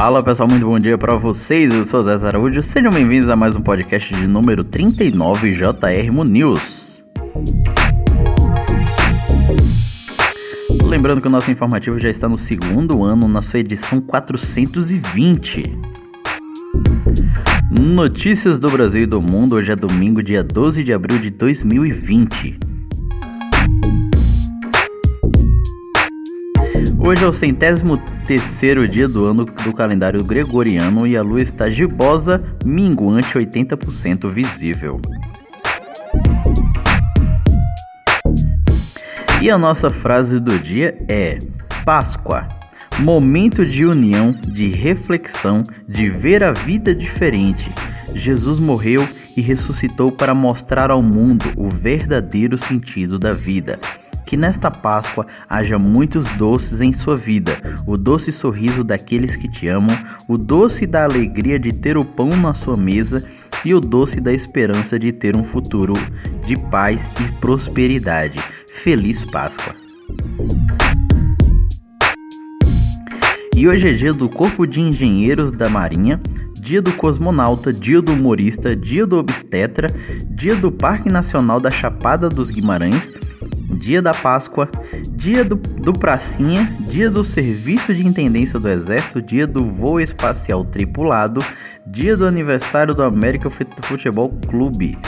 Fala pessoal, muito bom dia para vocês. Eu sou Zé Araújo. Sejam bem-vindos a mais um podcast de número 39 JR News. Lembrando que o nosso informativo já está no segundo ano, na sua edição 420. Notícias do Brasil e do mundo. Hoje é domingo, dia 12 de abril de 2020. Hoje é o centésimo terceiro dia do ano do calendário gregoriano e a lua está gibosa, minguante 80% visível. E a nossa frase do dia é: Páscoa, momento de união, de reflexão, de ver a vida diferente. Jesus morreu e ressuscitou para mostrar ao mundo o verdadeiro sentido da vida. Que nesta Páscoa haja muitos doces em sua vida, o doce sorriso daqueles que te amam, o doce da alegria de ter o pão na sua mesa e o doce da esperança de ter um futuro de paz e prosperidade. Feliz Páscoa! E hoje é dia do Corpo de Engenheiros da Marinha, dia do cosmonauta, dia do humorista, dia do obstetra, dia do Parque Nacional da Chapada dos Guimarães dia da Páscoa, dia do, do Pracinha, dia do Serviço de Intendência do Exército, dia do Voo Espacial Tripulado, dia do aniversário do América Futebol Clube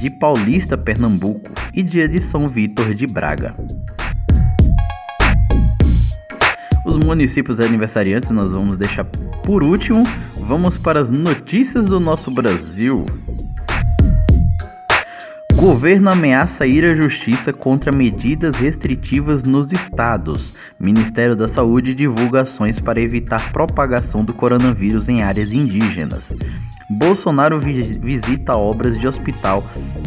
de Paulista, Pernambuco e dia de São Vítor de Braga. Os municípios aniversariantes nós vamos deixar por último. Vamos para as notícias do nosso Brasil. Governo ameaça ir à justiça contra medidas restritivas nos estados. Ministério da Saúde divulga ações para evitar propagação do coronavírus em áreas indígenas. Bolsonaro vi visita obras de hospital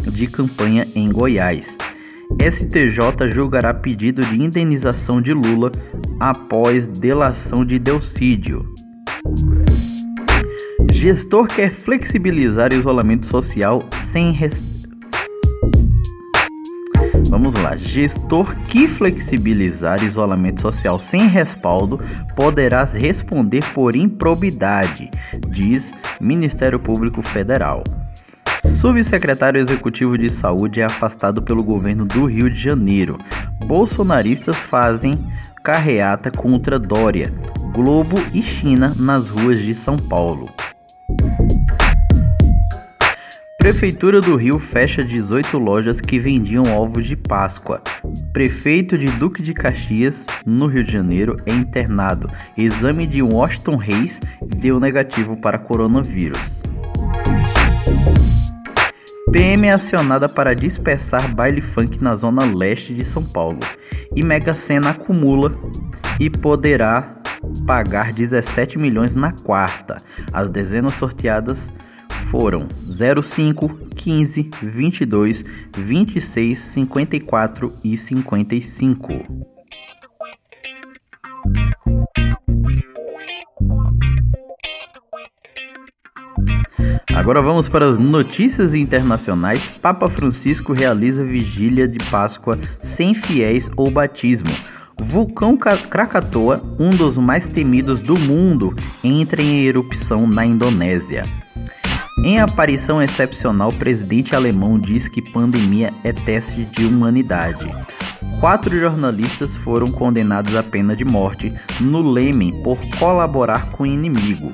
de campanha em Goiás. STJ julgará pedido de indenização de Lula após delação de Delcídio. Gestor quer flexibilizar isolamento social sem respeito Vamos lá. Gestor que flexibilizar isolamento social sem respaldo poderá responder por improbidade, diz Ministério Público Federal. Subsecretário Executivo de Saúde é afastado pelo governo do Rio de Janeiro. Bolsonaristas fazem carreata contra Dória, Globo e China nas ruas de São Paulo. Prefeitura do Rio fecha 18 lojas que vendiam ovos de Páscoa. Prefeito de Duque de Caxias, no Rio de Janeiro, é internado. Exame de Washington Reis deu negativo para coronavírus. PM é acionada para dispersar baile funk na zona leste de São Paulo. E Mega Sena acumula e poderá pagar 17 milhões na quarta. As dezenas sorteadas foram 05, 15, 22, 26, 54 e 55. Agora vamos para as notícias internacionais. Papa Francisco realiza vigília de Páscoa sem fiéis ou batismo. Vulcão Krakatoa, um dos mais temidos do mundo, entra em erupção na Indonésia. Em aparição excepcional, o presidente alemão diz que pandemia é teste de humanidade. Quatro jornalistas foram condenados à pena de morte no Lêmen por colaborar com o inimigo.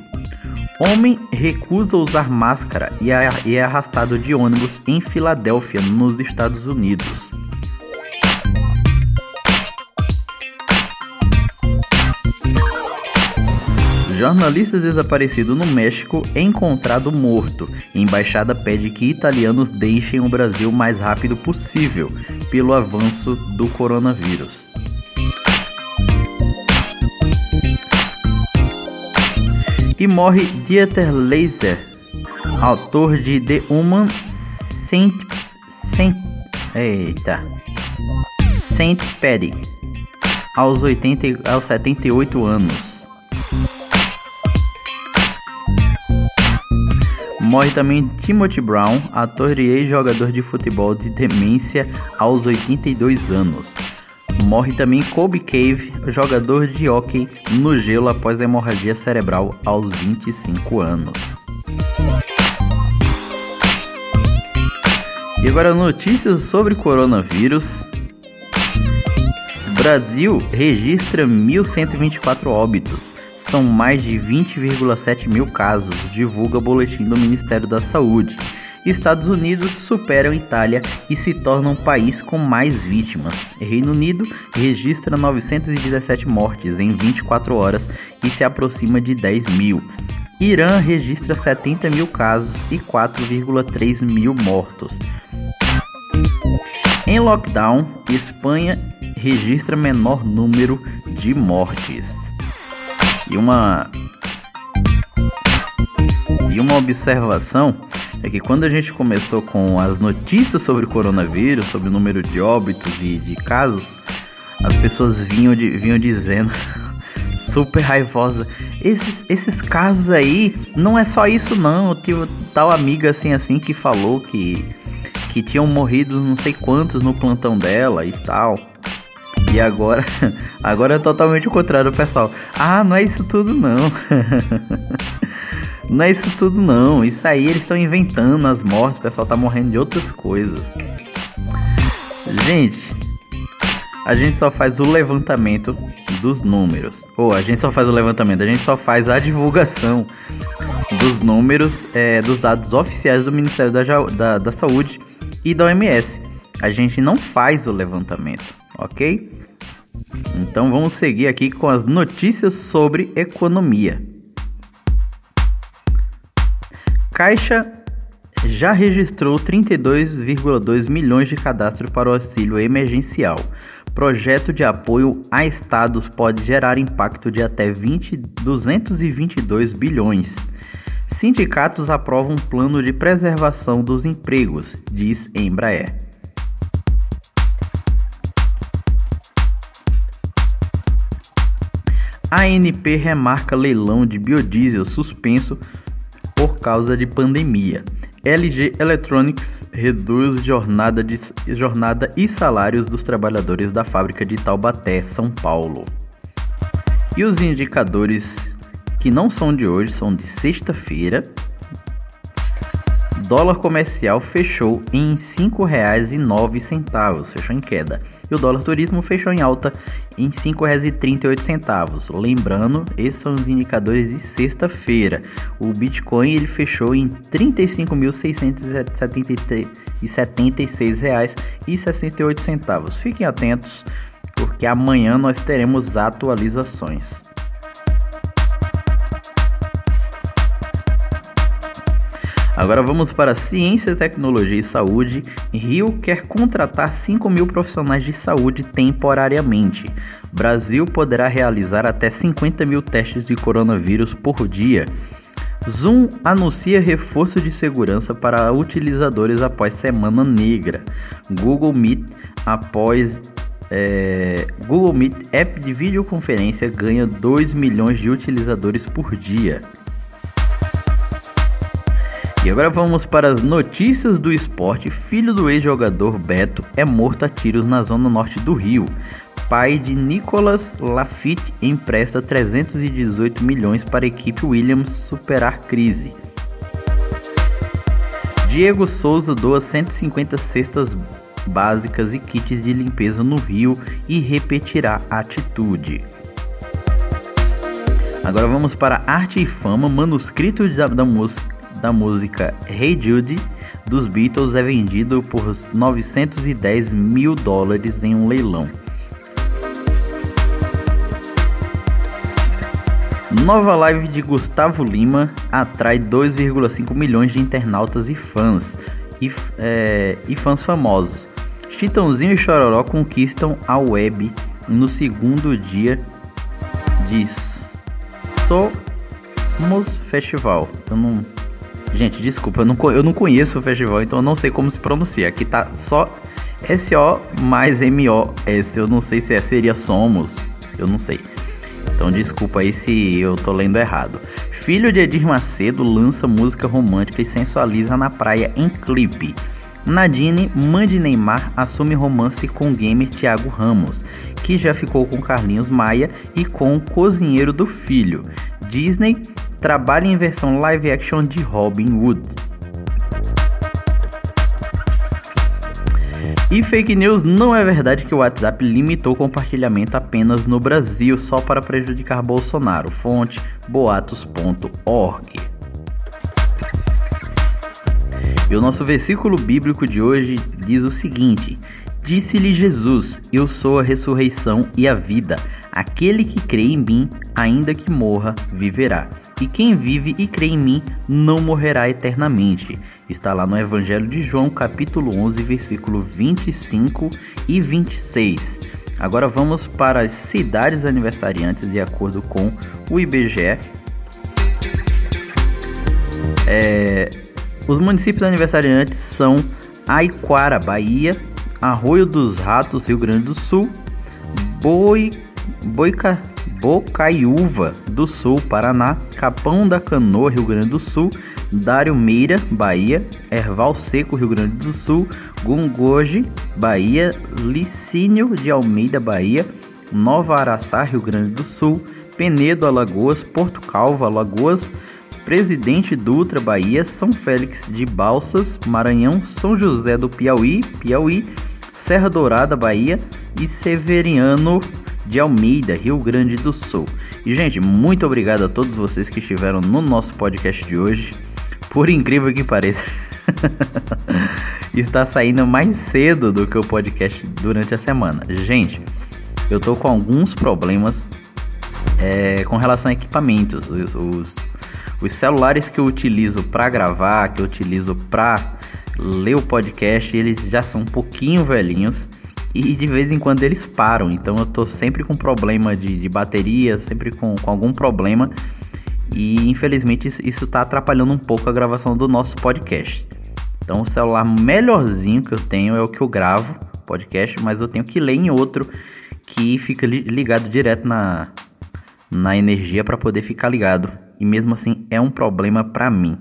Homem recusa usar máscara e é arrastado de ônibus em Filadélfia, nos Estados Unidos. Jornalista desaparecido no México é encontrado morto. Embaixada pede que italianos deixem o Brasil o mais rápido possível pelo avanço do coronavírus. E morre Dieter Laser, autor de The Human Saint, Saint, eita, Saint Paddy, aos, 80, aos 78 anos. Morre também Timothy Brown, ator e ex-jogador de futebol de demência aos 82 anos. Morre também Kobe Cave, jogador de hockey no gelo após hemorragia cerebral aos 25 anos. E agora notícias sobre coronavírus. Brasil registra 1.124 óbitos. São mais de 20,7 mil casos, divulga boletim do Ministério da Saúde. Estados Unidos superam Itália e se tornam o país com mais vítimas. Reino Unido registra 917 mortes em 24 horas e se aproxima de 10 mil. Irã registra 70 mil casos e 4,3 mil mortos. Em lockdown, Espanha registra menor número de mortes. E uma e uma observação é que quando a gente começou com as notícias sobre o coronavírus, sobre o número de óbitos e de casos, as pessoas vinham, de, vinham dizendo super raivosa. Esses, esses casos aí, não é só isso não. Eu tal amiga assim assim que falou que que tinham morrido não sei quantos no plantão dela e tal. E agora, agora é totalmente o contrário, pessoal. Ah, não é isso tudo não. não é isso tudo não. Isso aí eles estão inventando as mortes, o pessoal tá morrendo de outras coisas. Gente, a gente só faz o levantamento dos números. Ou a gente só faz o levantamento, a gente só faz a divulgação dos números, é, dos dados oficiais do Ministério da, da, da Saúde e da OMS. A gente não faz o levantamento, ok? Então vamos seguir aqui com as notícias sobre economia. Caixa já registrou 32,2 milhões de cadastros para o auxílio emergencial. Projeto de apoio a estados pode gerar impacto de até 20, 222 bilhões. Sindicatos aprovam um plano de preservação dos empregos, diz Embraer. ANP remarca leilão de biodiesel suspenso por causa de pandemia. LG Electronics reduz jornada, de, jornada e salários dos trabalhadores da fábrica de Taubaté, São Paulo. E os indicadores que não são de hoje, são de sexta-feira. Dólar comercial fechou em R$ 5,09, fechou em queda. E o dólar turismo fechou em alta em R$ 5,38. Lembrando, esses são os indicadores de sexta-feira. O Bitcoin ele fechou em R$ 35.676,68. Fiquem atentos, porque amanhã nós teremos atualizações. Agora vamos para Ciência, Tecnologia e Saúde. Rio quer contratar 5 mil profissionais de saúde temporariamente. Brasil poderá realizar até 50 mil testes de coronavírus por dia. Zoom anuncia reforço de segurança para utilizadores após Semana Negra. Google Meet após é, Google Meet app de videoconferência ganha 2 milhões de utilizadores por dia. E agora vamos para as notícias do esporte. Filho do ex-jogador Beto é morto a tiros na zona norte do Rio. Pai de Nicolas Lafitte empresta 318 milhões para a equipe Williams superar crise. Diego Souza doa 150 cestas básicas e kits de limpeza no Rio e repetirá a atitude. Agora vamos para Arte e Fama, manuscrito da, da música da música Hey Jude dos Beatles é vendido por 910 mil dólares em um leilão. Nova live de Gustavo Lima atrai 2,5 milhões de internautas e fãs e, é, e fãs famosos. Chitãozinho e Chororó conquistam a web no segundo dia de Somos Festival. Eu não Gente, desculpa, eu não, eu não conheço o festival, então eu não sei como se pronuncia. Aqui tá só SO mais MOS. Eu não sei se é, seria Somos. Eu não sei. Então desculpa aí se eu tô lendo errado. Filho de Edir Macedo lança música romântica e sensualiza na praia em clipe. Nadine, mãe de Neymar, assume romance com o gamer Thiago Ramos, que já ficou com Carlinhos Maia e com o cozinheiro do filho. Disney trabalha em versão live action de Robin Hood. E fake news não é verdade que o WhatsApp limitou compartilhamento apenas no Brasil só para prejudicar Bolsonaro. Fonte boatos.org. E o nosso versículo bíblico de hoje diz o seguinte: Disse-lhe Jesus: Eu sou a ressurreição e a vida. Aquele que crê em mim, ainda que morra, viverá. E quem vive e crê em mim não morrerá eternamente. Está lá no Evangelho de João, capítulo 11, versículo 25 e 26. Agora vamos para as cidades aniversariantes de acordo com o IBGE. É, os municípios aniversariantes são Aiquara, Bahia, Arroio dos Ratos, Rio Grande do Sul, Boi, Boica, Bocaiúva do Sul, Paraná, Capão da Canoa, Rio Grande do Sul, Dário Meira, Bahia, Erval Seco, Rio Grande do Sul, Gungoje, Bahia, Licínio de Almeida, Bahia, Nova Araçá, Rio Grande do Sul, Penedo, Alagoas, Porto Calvo, Alagoas, Presidente Dutra, Bahia, São Félix de Balsas, Maranhão, São José do Piauí, Piauí, Serra Dourada, Bahia e Severiano de Almeida, Rio Grande do Sul. E gente, muito obrigado a todos vocês que estiveram no nosso podcast de hoje. Por incrível que pareça, está saindo mais cedo do que o podcast durante a semana. Gente, eu tô com alguns problemas é, com relação a equipamentos. Os, os os celulares que eu utilizo para gravar, que eu utilizo para ler o podcast, eles já são um pouquinho velhinhos e de vez em quando eles param. Então eu tô sempre com problema de, de bateria, sempre com, com, algum problema. E infelizmente isso está atrapalhando um pouco a gravação do nosso podcast. Então o celular melhorzinho que eu tenho é o que eu gravo podcast, mas eu tenho que ler em outro que fica ligado direto na, na energia para poder ficar ligado e mesmo assim é um problema para mim.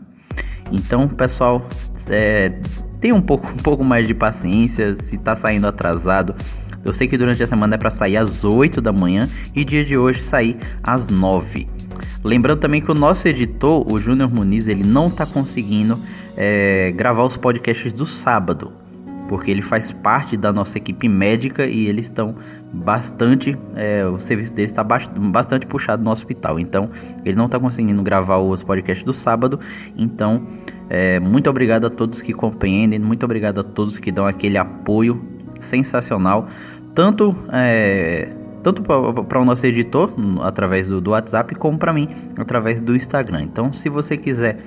Então, pessoal, é, tenha um pouco, um pouco mais de paciência se tá saindo atrasado. Eu sei que durante a semana é para sair às 8 da manhã e dia de hoje sair às 9. Lembrando também que o nosso editor, o Júnior Muniz, ele não tá conseguindo é, gravar os podcasts do sábado, porque ele faz parte da nossa equipe médica e eles estão bastante. É, o serviço dele está bastante puxado no hospital. Então, ele não está conseguindo gravar os podcasts do sábado. Então, é, muito obrigado a todos que compreendem. Muito obrigado a todos que dão aquele apoio sensacional. Tanto. É, tanto para o nosso editor através do, do WhatsApp, como para mim através do Instagram. Então, se você quiser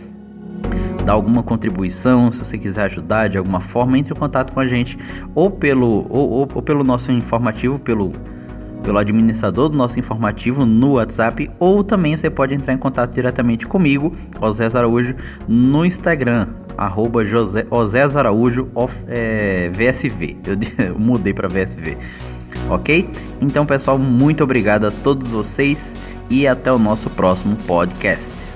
dar alguma contribuição, se você quiser ajudar de alguma forma, entre em contato com a gente ou pelo, ou, ou, ou pelo nosso informativo, pelo, pelo administrador do nosso informativo no WhatsApp, ou também você pode entrar em contato diretamente comigo, José Araújo, no Instagram, arroba José, Osés Araújo of, é, VSV. Eu, eu mudei para VSV. Ok? Então, pessoal, muito obrigado a todos vocês e até o nosso próximo podcast.